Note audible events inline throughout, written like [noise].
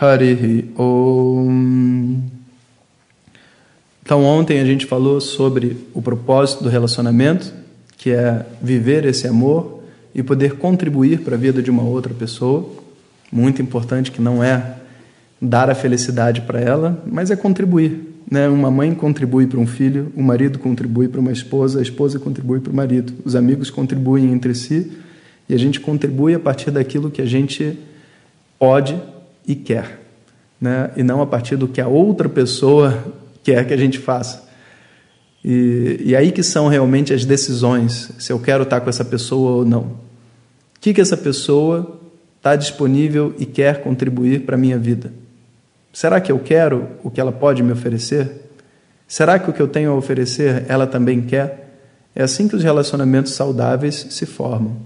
Harihi Om. Então, ontem a gente falou sobre o propósito do relacionamento, que é viver esse amor e poder contribuir para a vida de uma outra pessoa. Muito importante que não é dar a felicidade para ela, mas é contribuir. Né? Uma mãe contribui para um filho, o marido contribui para uma esposa, a esposa contribui para o marido, os amigos contribuem entre si e a gente contribui a partir daquilo que a gente pode e quer, né? e não a partir do que a outra pessoa quer que a gente faça. E, e aí que são realmente as decisões, se eu quero estar com essa pessoa ou não. O que, que essa pessoa está disponível e quer contribuir para a minha vida? Será que eu quero o que ela pode me oferecer? Será que o que eu tenho a oferecer ela também quer? É assim que os relacionamentos saudáveis se formam.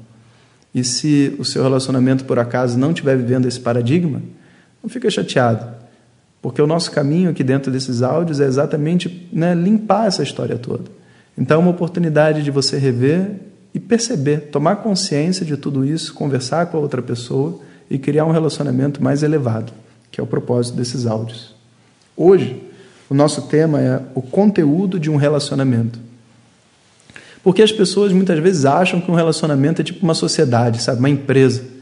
E se o seu relacionamento por acaso não estiver vivendo esse paradigma, não fica chateado, porque o nosso caminho aqui dentro desses áudios é exatamente né, limpar essa história toda. Então é uma oportunidade de você rever e perceber, tomar consciência de tudo isso, conversar com a outra pessoa e criar um relacionamento mais elevado, que é o propósito desses áudios. Hoje, o nosso tema é o conteúdo de um relacionamento. Porque as pessoas muitas vezes acham que um relacionamento é tipo uma sociedade, sabe, uma empresa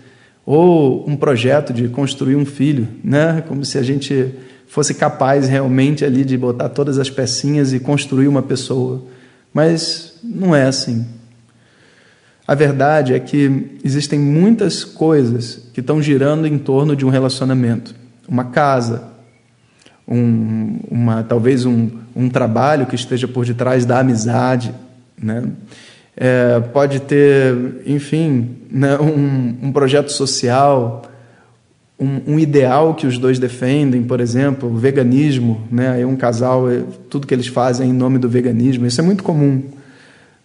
ou um projeto de construir um filho, né? Como se a gente fosse capaz realmente ali de botar todas as pecinhas e construir uma pessoa. Mas não é assim. A verdade é que existem muitas coisas que estão girando em torno de um relacionamento. Uma casa, um, uma, talvez um, um trabalho que esteja por detrás da amizade, né? É, pode ter, enfim, né, um, um, projeto social, um, um, ideal que os dois defendem, por exemplo, o veganismo, né, aí um casal, é, tudo que eles fazem em nome do veganismo, isso é muito comum.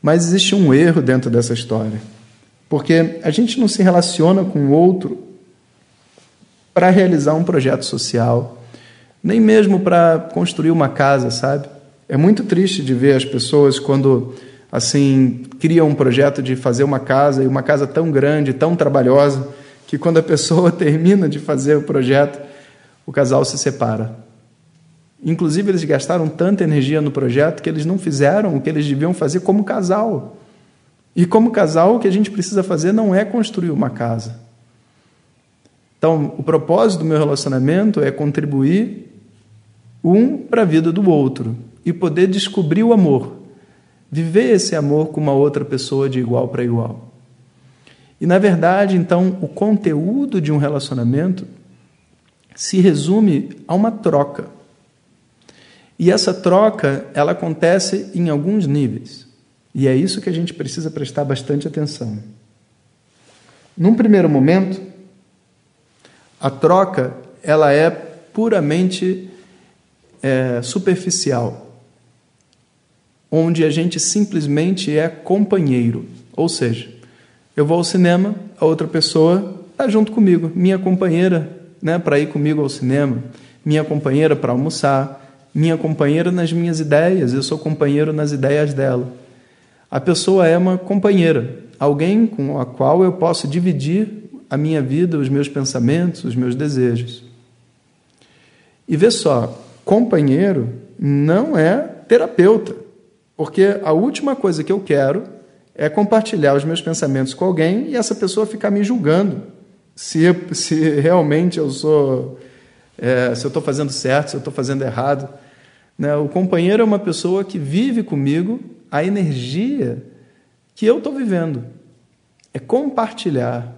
Mas existe um erro dentro dessa história, porque a gente não se relaciona com o outro para realizar um projeto social, nem mesmo para construir uma casa, sabe? É muito triste de ver as pessoas quando assim, cria um projeto de fazer uma casa, e uma casa tão grande, tão trabalhosa, que quando a pessoa [laughs] termina de fazer o projeto, o casal se separa. Inclusive, eles gastaram tanta energia no projeto que eles não fizeram o que eles deviam fazer como casal. E como casal, o que a gente precisa fazer não é construir uma casa. Então, o propósito do meu relacionamento é contribuir um para a vida do outro e poder descobrir o amor viver esse amor com uma outra pessoa de igual para igual. E na verdade, então, o conteúdo de um relacionamento se resume a uma troca. E essa troca, ela acontece em alguns níveis. E é isso que a gente precisa prestar bastante atenção. Num primeiro momento, a troca ela é puramente é, superficial onde a gente simplesmente é companheiro. Ou seja, eu vou ao cinema, a outra pessoa está junto comigo, minha companheira né, para ir comigo ao cinema, minha companheira para almoçar, minha companheira nas minhas ideias, eu sou companheiro nas ideias dela. A pessoa é uma companheira, alguém com a qual eu posso dividir a minha vida, os meus pensamentos, os meus desejos. E vê só, companheiro não é terapeuta. Porque a última coisa que eu quero é compartilhar os meus pensamentos com alguém e essa pessoa ficar me julgando se, se realmente eu sou, é, se eu estou fazendo certo, se eu estou fazendo errado. Né? O companheiro é uma pessoa que vive comigo a energia que eu estou vivendo. É compartilhar.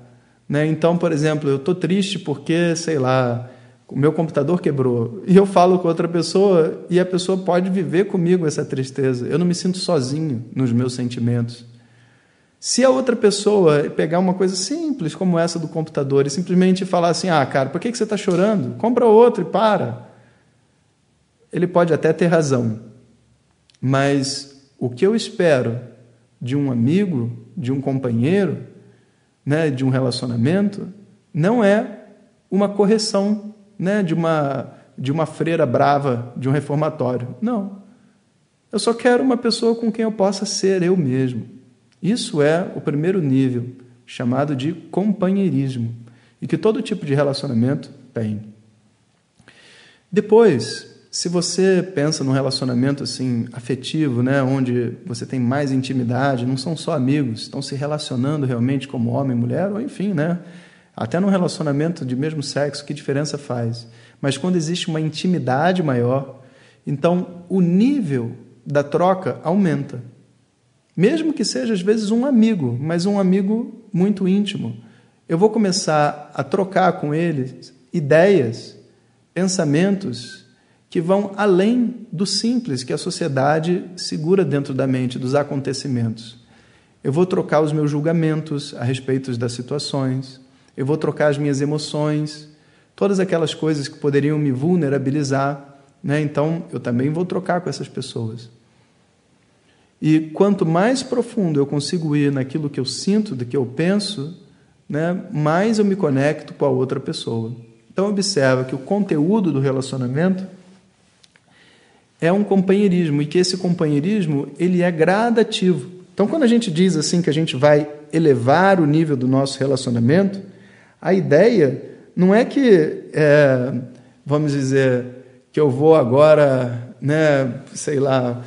Né? Então, por exemplo, eu estou triste porque, sei lá, o meu computador quebrou. E eu falo com outra pessoa e a pessoa pode viver comigo essa tristeza. Eu não me sinto sozinho nos meus sentimentos. Se a outra pessoa pegar uma coisa simples como essa do computador e simplesmente falar assim: ah, cara, por que você está chorando? Compra outro e para. Ele pode até ter razão, mas o que eu espero de um amigo, de um companheiro, né, de um relacionamento, não é uma correção né, de, uma, de uma freira brava de um reformatório. Não. Eu só quero uma pessoa com quem eu possa ser eu mesmo. Isso é o primeiro nível, chamado de companheirismo, e que todo tipo de relacionamento tem. Depois, se você pensa num relacionamento assim afetivo, né, onde você tem mais intimidade, não são só amigos, estão se relacionando realmente como homem e mulher, ou enfim, né, até num relacionamento de mesmo sexo, que diferença faz? Mas quando existe uma intimidade maior, então o nível da troca aumenta. Mesmo que seja às vezes um amigo, mas um amigo muito íntimo. Eu vou começar a trocar com ele ideias, pensamentos que vão além do simples que a sociedade segura dentro da mente, dos acontecimentos. Eu vou trocar os meus julgamentos a respeito das situações, eu vou trocar as minhas emoções, todas aquelas coisas que poderiam me vulnerabilizar, né? então eu também vou trocar com essas pessoas. E quanto mais profundo eu consigo ir naquilo que eu sinto, do que eu penso, né, mais eu me conecto com a outra pessoa. Então observa que o conteúdo do relacionamento é um companheirismo e que esse companheirismo ele é gradativo. Então, quando a gente diz assim que a gente vai elevar o nível do nosso relacionamento, a ideia não é que, é, vamos dizer, que eu vou agora, né, sei lá,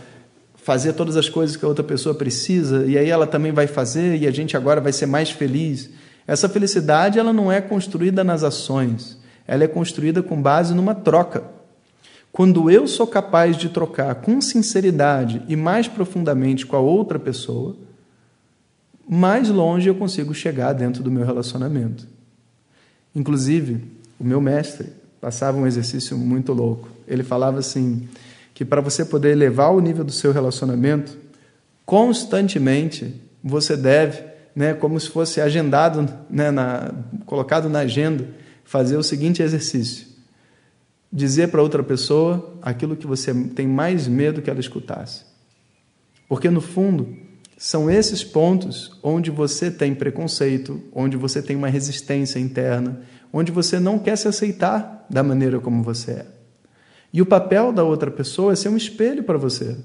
fazer todas as coisas que a outra pessoa precisa e aí ela também vai fazer e a gente agora vai ser mais feliz. Essa felicidade ela não é construída nas ações, ela é construída com base numa troca. Quando eu sou capaz de trocar com sinceridade e mais profundamente com a outra pessoa, mais longe eu consigo chegar dentro do meu relacionamento. Inclusive, o meu mestre passava um exercício muito louco. Ele falava assim: que para você poder elevar o nível do seu relacionamento, constantemente você deve, né, como se fosse agendado, né, na, colocado na agenda, fazer o seguinte exercício: dizer para outra pessoa aquilo que você tem mais medo que ela escutasse. Porque, no fundo, são esses pontos onde você tem preconceito, onde você tem uma resistência interna, onde você não quer se aceitar da maneira como você é. E o papel da outra pessoa é ser um espelho para você.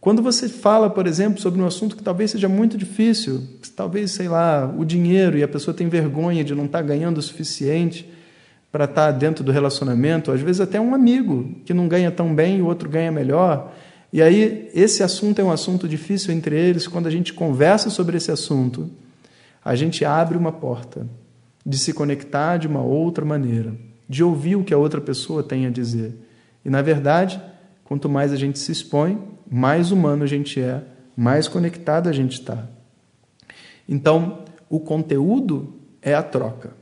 Quando você fala, por exemplo, sobre um assunto que talvez seja muito difícil, talvez, sei lá, o dinheiro, e a pessoa tem vergonha de não estar ganhando o suficiente, para estar tá dentro do relacionamento, às vezes até um amigo que não ganha tão bem e o outro ganha melhor. E aí, esse assunto é um assunto difícil entre eles. Quando a gente conversa sobre esse assunto, a gente abre uma porta de se conectar de uma outra maneira, de ouvir o que a outra pessoa tem a dizer. E, na verdade, quanto mais a gente se expõe, mais humano a gente é, mais conectado a gente está. Então, o conteúdo é a troca.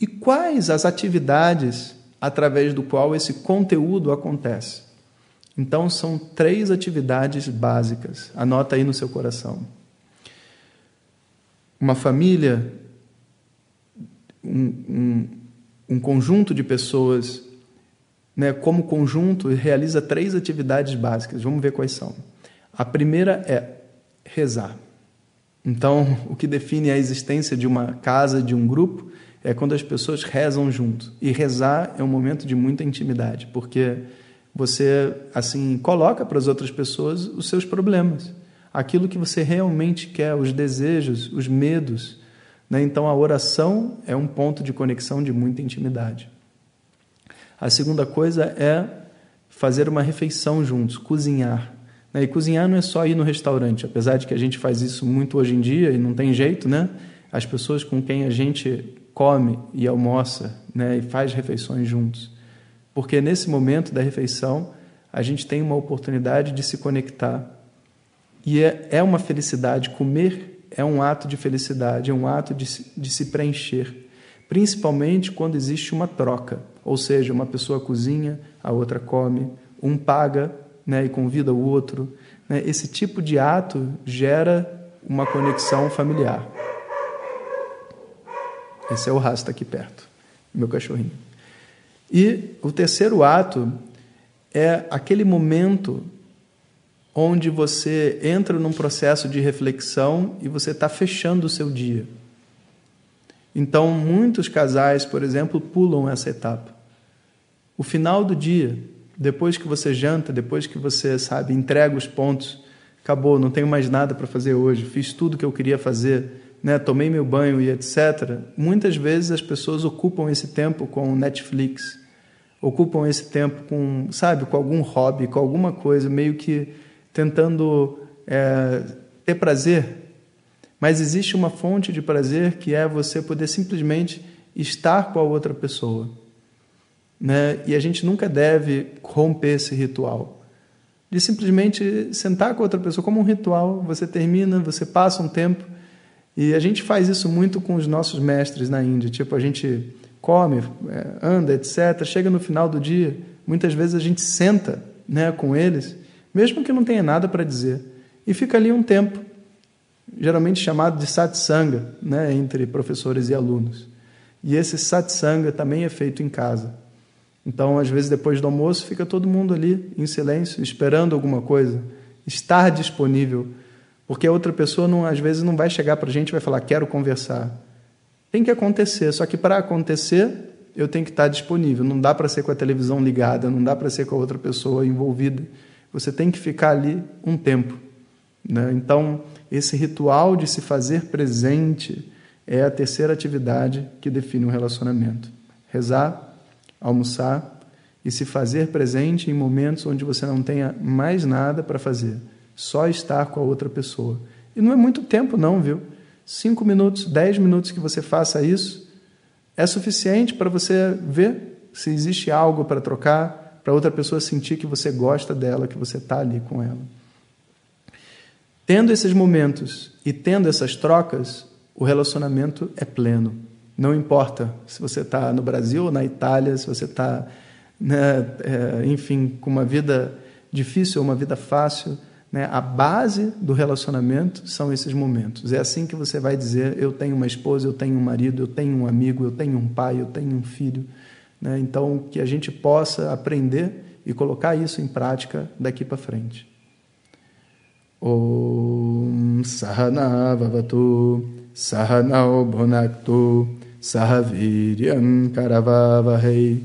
E quais as atividades através do qual esse conteúdo acontece? Então, são três atividades básicas. Anota aí no seu coração. Uma família, um, um, um conjunto de pessoas, né, como conjunto, realiza três atividades básicas. Vamos ver quais são. A primeira é rezar. Então, [laughs] o que define a existência de uma casa, de um grupo, é quando as pessoas rezam junto. E rezar é um momento de muita intimidade, porque você assim coloca para as outras pessoas os seus problemas, aquilo que você realmente quer, os desejos, os medos. Né? Então a oração é um ponto de conexão de muita intimidade. A segunda coisa é fazer uma refeição juntos, cozinhar. Né? E cozinhar não é só ir no restaurante, apesar de que a gente faz isso muito hoje em dia e não tem jeito, né? As pessoas com quem a gente come e almoça né, e faz refeições juntos. Porque nesse momento da refeição, a gente tem uma oportunidade de se conectar. E é, é uma felicidade. Comer é um ato de felicidade, é um ato de, de se preencher. Principalmente quando existe uma troca. Ou seja, uma pessoa cozinha, a outra come, um paga né, e convida o outro. Né? Esse tipo de ato gera uma conexão familiar. Esse é o rasta aqui perto, meu cachorrinho. E o terceiro ato é aquele momento onde você entra num processo de reflexão e você está fechando o seu dia. Então, muitos casais, por exemplo, pulam essa etapa. O final do dia, depois que você janta, depois que você, sabe, entrega os pontos, acabou, não tenho mais nada para fazer hoje, fiz tudo que eu queria fazer, né, tomei meu banho e etc. Muitas vezes as pessoas ocupam esse tempo com Netflix, ocupam esse tempo com, sabe, com algum hobby, com alguma coisa, meio que tentando é, ter prazer. Mas existe uma fonte de prazer que é você poder simplesmente estar com a outra pessoa. Né? E a gente nunca deve romper esse ritual. De simplesmente sentar com outra pessoa como um ritual, você termina, você passa um tempo. E a gente faz isso muito com os nossos mestres na Índia. Tipo, a gente come, é, anda, etc. Chega no final do dia, muitas vezes a gente senta né, com eles, mesmo que não tenha nada para dizer, e fica ali um tempo, geralmente chamado de satsanga, né, entre professores e alunos. E esse satsanga também é feito em casa. Então, às vezes, depois do almoço, fica todo mundo ali em silêncio, esperando alguma coisa, estar disponível, porque a outra pessoa, não, às vezes, não vai chegar para a gente e vai falar, quero conversar. Tem que acontecer, só que para acontecer, eu tenho que estar disponível. Não dá para ser com a televisão ligada, não dá para ser com a outra pessoa envolvida. Você tem que ficar ali um tempo. Né? Então, esse ritual de se fazer presente é a terceira atividade que define um relacionamento. Rezar, almoçar e se fazer presente em momentos onde você não tenha mais nada para fazer, só estar com a outra pessoa. E não é muito tempo, não, viu? Cinco minutos, dez minutos que você faça isso, é suficiente para você ver se existe algo para trocar, para outra pessoa sentir que você gosta dela, que você está ali com ela. Tendo esses momentos e tendo essas trocas, o relacionamento é pleno. Não importa se você está no Brasil ou na Itália, se você está, né, é, enfim, com uma vida difícil ou uma vida fácil né? A base do relacionamento são esses momentos. É assim que você vai dizer: eu tenho uma esposa, eu tenho um marido, eu tenho um amigo, eu tenho um pai, eu tenho um filho. Né? Então, que a gente possa aprender e colocar isso em prática daqui para frente. Om Sahana Vavatu Sahanao Bhunaktu Sahaviryam Karavavahai